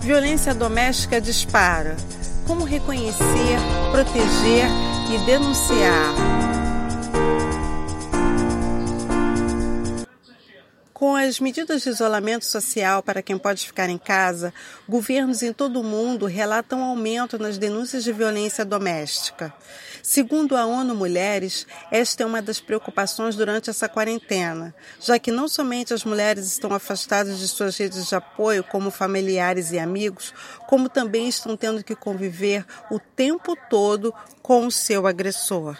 Violência doméstica dispara. Como reconhecer, proteger e denunciar? Com as medidas de isolamento social para quem pode ficar em casa, governos em todo o mundo relatam aumento nas denúncias de violência doméstica. Segundo a ONU Mulheres, esta é uma das preocupações durante essa quarentena, já que não somente as mulheres estão afastadas de suas redes de apoio, como familiares e amigos, como também estão tendo que conviver o tempo todo com o seu agressor.